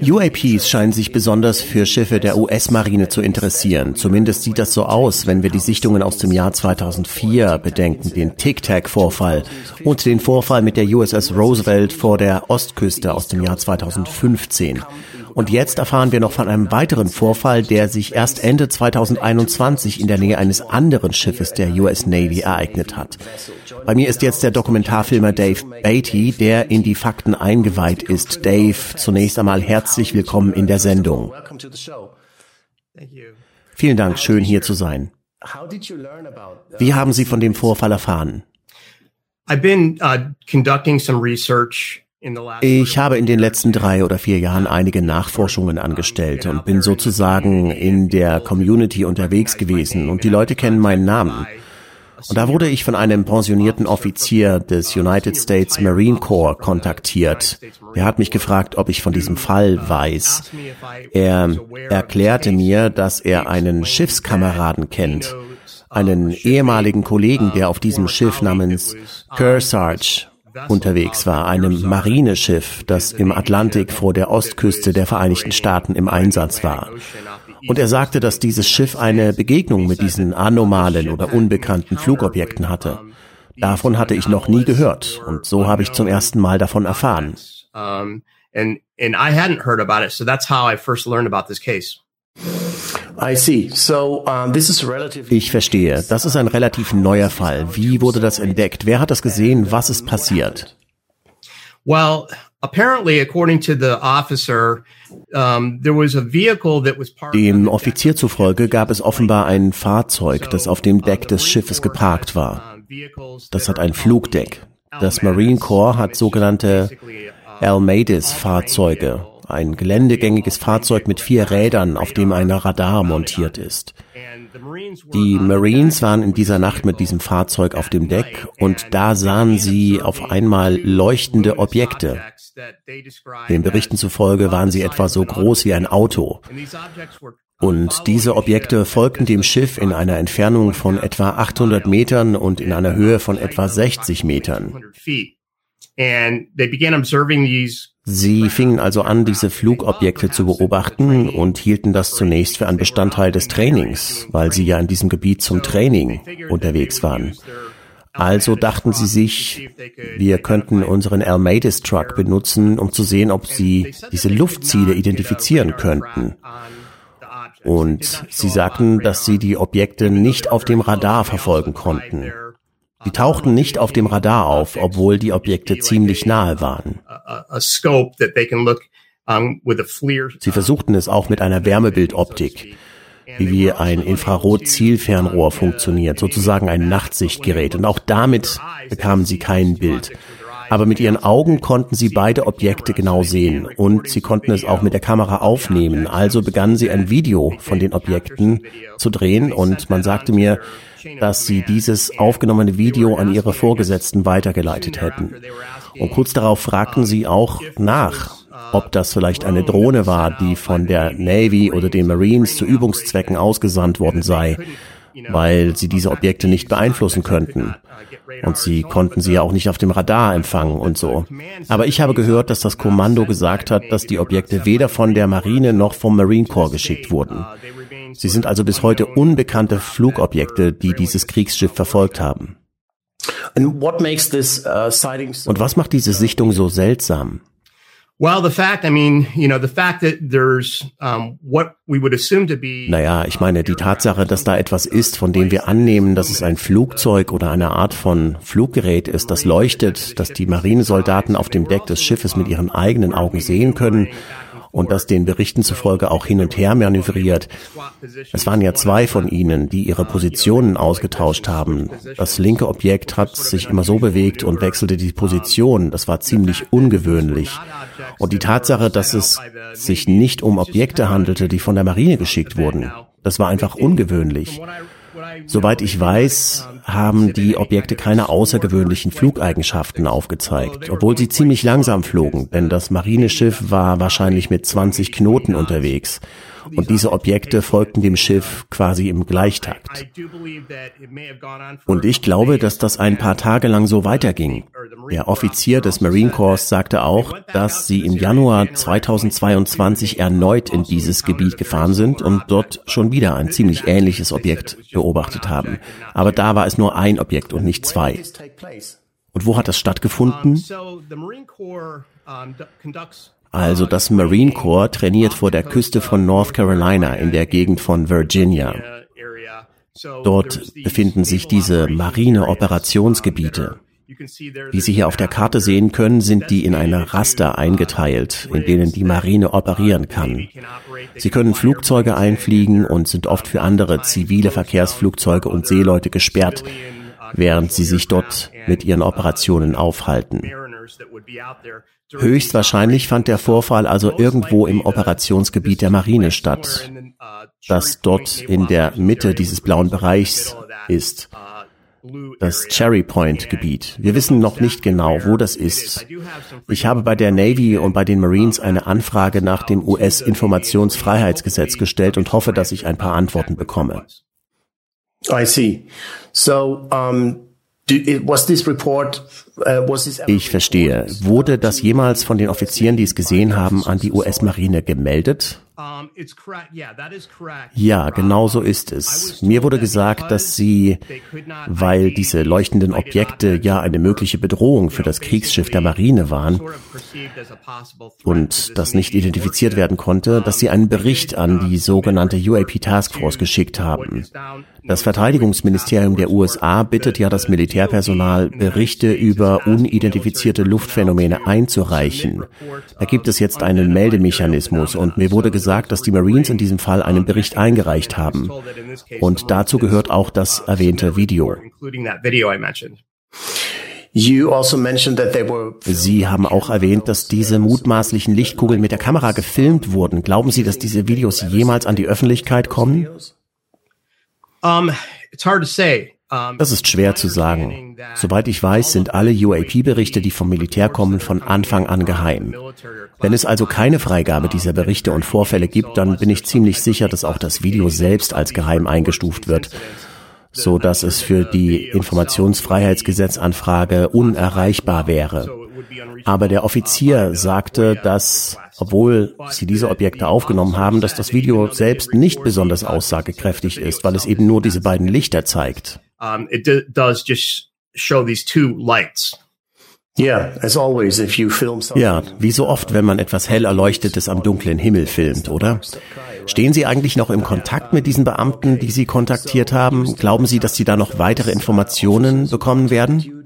UAPs scheinen sich besonders für Schiffe der US-Marine zu interessieren. Zumindest sieht das so aus, wenn wir die Sichtungen aus dem Jahr 2004 bedenken, den Tic-Tac-Vorfall und den Vorfall mit der USS Roosevelt vor der Ostküste aus dem Jahr 2015. Und jetzt erfahren wir noch von einem weiteren Vorfall, der sich erst Ende 2021 in der Nähe eines anderen Schiffes der US Navy ereignet hat. Bei mir ist jetzt der Dokumentarfilmer Dave Beatty, der in die Fakten eingeweiht ist. Dave, zunächst einmal herzlich willkommen in der Sendung. Vielen Dank, schön hier zu sein. Wie haben Sie von dem Vorfall erfahren? I've been uh, conducting some research ich habe in den letzten drei oder vier Jahren einige Nachforschungen angestellt und bin sozusagen in der Community unterwegs gewesen und die Leute kennen meinen Namen. Und da wurde ich von einem pensionierten Offizier des United States Marine Corps kontaktiert. Er hat mich gefragt, ob ich von diesem Fall weiß. Er erklärte mir, dass er einen Schiffskameraden kennt, einen ehemaligen Kollegen, der auf diesem Schiff namens Kearsarge unterwegs war, einem Marineschiff, das im Atlantik vor der Ostküste der Vereinigten Staaten im Einsatz war. Und er sagte, dass dieses Schiff eine Begegnung mit diesen anomalen oder unbekannten Flugobjekten hatte. Davon hatte ich noch nie gehört und so habe ich zum ersten Mal davon erfahren. And, and I hadn't heard about it, so that's how I first learned about this case. Ich verstehe. Das ist ein relativ neuer Fall. Wie wurde das entdeckt? Wer hat das gesehen? Was ist passiert? Well, apparently, according to the officer, dem Offizier zufolge gab es offenbar ein Fahrzeug, das auf dem Deck des Schiffes geparkt war. Das hat ein Flugdeck. Das Marine Corps hat sogenannte Almades-Fahrzeuge ein geländegängiges Fahrzeug mit vier Rädern, auf dem ein Radar montiert ist. Die Marines waren in dieser Nacht mit diesem Fahrzeug auf dem Deck und da sahen sie auf einmal leuchtende Objekte. Den Berichten zufolge waren sie etwa so groß wie ein Auto. Und diese Objekte folgten dem Schiff in einer Entfernung von etwa 800 Metern und in einer Höhe von etwa 60 Metern. Sie fingen also an, diese Flugobjekte zu beobachten und hielten das zunächst für einen Bestandteil des Trainings, weil sie ja in diesem Gebiet zum Training unterwegs waren. Also dachten sie sich, wir könnten unseren Almades Truck benutzen, um zu sehen, ob sie diese Luftziele identifizieren könnten. Und sie sagten, dass sie die Objekte nicht auf dem Radar verfolgen konnten. Die tauchten nicht auf dem Radar auf, obwohl die Objekte ziemlich nahe waren. Sie versuchten es auch mit einer Wärmebildoptik, wie ein Infrarot-Zielfernrohr funktioniert, sozusagen ein Nachtsichtgerät. Und auch damit bekamen sie kein Bild. Aber mit ihren Augen konnten sie beide Objekte genau sehen und sie konnten es auch mit der Kamera aufnehmen. Also begannen sie ein Video von den Objekten zu drehen und man sagte mir, dass sie dieses aufgenommene Video an ihre Vorgesetzten weitergeleitet hätten. Und kurz darauf fragten sie auch nach, ob das vielleicht eine Drohne war, die von der Navy oder den Marines zu Übungszwecken ausgesandt worden sei, weil sie diese Objekte nicht beeinflussen könnten. Und sie konnten sie ja auch nicht auf dem Radar empfangen und so. Aber ich habe gehört, dass das Kommando gesagt hat, dass die Objekte weder von der Marine noch vom Marine Corps geschickt wurden. Sie sind also bis heute unbekannte Flugobjekte, die dieses Kriegsschiff verfolgt haben. Uh, Und was macht diese Sichtung so seltsam? Naja, ich meine, die Tatsache, dass da etwas ist, von dem wir annehmen, dass es ein Flugzeug oder eine Art von Fluggerät ist, das leuchtet, dass die Marinesoldaten auf dem Deck des Schiffes mit ihren eigenen Augen sehen können und das den Berichten zufolge auch hin und her manövriert. Es waren ja zwei von ihnen, die ihre Positionen ausgetauscht haben. Das linke Objekt hat sich immer so bewegt und wechselte die Position. Das war ziemlich ungewöhnlich. Und die Tatsache, dass es sich nicht um Objekte handelte, die von der Marine geschickt wurden, das war einfach ungewöhnlich. Soweit ich weiß, haben die Objekte keine außergewöhnlichen Flugeigenschaften aufgezeigt, obwohl sie ziemlich langsam flogen, denn das Marineschiff war wahrscheinlich mit 20 Knoten unterwegs. Und diese Objekte folgten dem Schiff quasi im Gleichtakt. Und ich glaube, dass das ein paar Tage lang so weiterging. Der Offizier des Marine Corps sagte auch, dass sie im Januar 2022 erneut in dieses Gebiet gefahren sind und dort schon wieder ein ziemlich ähnliches Objekt beobachtet haben. Aber da war es nur ein Objekt und nicht zwei. Und wo hat das stattgefunden? Also das Marine Corps trainiert vor der Küste von North Carolina in der Gegend von Virginia. Dort befinden sich diese Marine-Operationsgebiete. Wie Sie hier auf der Karte sehen können, sind die in eine Raster eingeteilt, in denen die Marine operieren kann. Sie können Flugzeuge einfliegen und sind oft für andere zivile Verkehrsflugzeuge und Seeleute gesperrt, während sie sich dort mit ihren Operationen aufhalten. Höchstwahrscheinlich fand der Vorfall also irgendwo im Operationsgebiet der Marine statt, das dort in der Mitte dieses blauen Bereichs ist. Das Cherry Point Gebiet. Wir wissen noch nicht genau, wo das ist. Ich habe bei der Navy und bei den Marines eine Anfrage nach dem US-Informationsfreiheitsgesetz gestellt und hoffe, dass ich ein paar Antworten bekomme. I see. So, um, was this report Uh, ich verstehe. Wurde das jemals von den Offizieren, die es gesehen haben, an die US-Marine gemeldet? Ja, genau so ist es. Mir wurde gesagt, dass sie, weil diese leuchtenden Objekte ja eine mögliche Bedrohung für das Kriegsschiff der Marine waren und das nicht identifiziert werden konnte, dass sie einen Bericht an die sogenannte UAP Task Force geschickt haben. Das Verteidigungsministerium der USA bittet ja das Militärpersonal, Berichte über unidentifizierte Luftphänomene einzureichen. Da gibt es jetzt einen Meldemechanismus und mir wurde gesagt, dass die Marines in diesem Fall einen Bericht eingereicht haben. Und dazu gehört auch das erwähnte Video. Also Sie haben auch erwähnt, dass diese mutmaßlichen Lichtkugeln mit der Kamera gefilmt wurden. Glauben Sie, dass diese Videos jemals an die Öffentlichkeit kommen? Das ist schwer zu sagen. Soweit ich weiß, sind alle UAP-Berichte, die vom Militär kommen, von Anfang an geheim. Wenn es also keine Freigabe dieser Berichte und Vorfälle gibt, dann bin ich ziemlich sicher, dass auch das Video selbst als geheim eingestuft wird, so dass es für die Informationsfreiheitsgesetzanfrage unerreichbar wäre. Aber der Offizier sagte, dass, obwohl sie diese Objekte aufgenommen haben, dass das Video selbst nicht besonders aussagekräftig ist, weil es eben nur diese beiden Lichter zeigt. Ja, wie so oft, wenn man etwas hell erleuchtetes am dunklen Himmel filmt, oder? Stehen Sie eigentlich noch im Kontakt mit diesen Beamten, die Sie kontaktiert haben? Glauben Sie, dass Sie da noch weitere Informationen bekommen werden?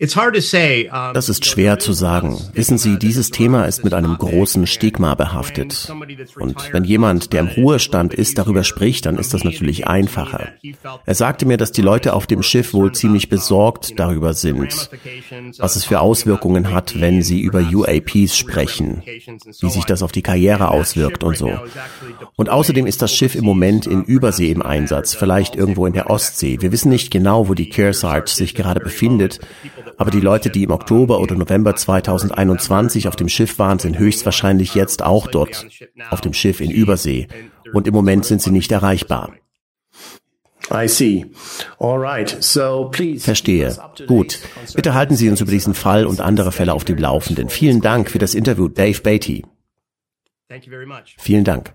Das ist schwer zu sagen. Wissen Sie, dieses Thema ist mit einem großen Stigma behaftet. Und wenn jemand, der im Ruhestand ist, darüber spricht, dann ist das natürlich einfacher. Er sagte mir, dass die Leute auf dem Schiff wohl ziemlich besorgt darüber sind, was es für Auswirkungen hat, wenn sie über UAPs sprechen, wie sich das auf die Karriere auswirkt und so. Und außerdem ist das Schiff im Moment in Übersee im Einsatz, vielleicht irgendwo in der Ostsee. Wir wissen nicht genau, wo die Kearsarge sich gerade befindet, aber die Leute, die im Oktober oder November 2021 auf dem Schiff waren, sind höchstwahrscheinlich jetzt auch dort auf dem Schiff in Übersee. Und im Moment sind sie nicht erreichbar. I see. All right. So please. Verstehe. Gut. Bitte halten Sie uns über diesen Fall und andere Fälle auf dem Laufenden. Vielen Dank für das Interview, Dave Beatty. Vielen Dank.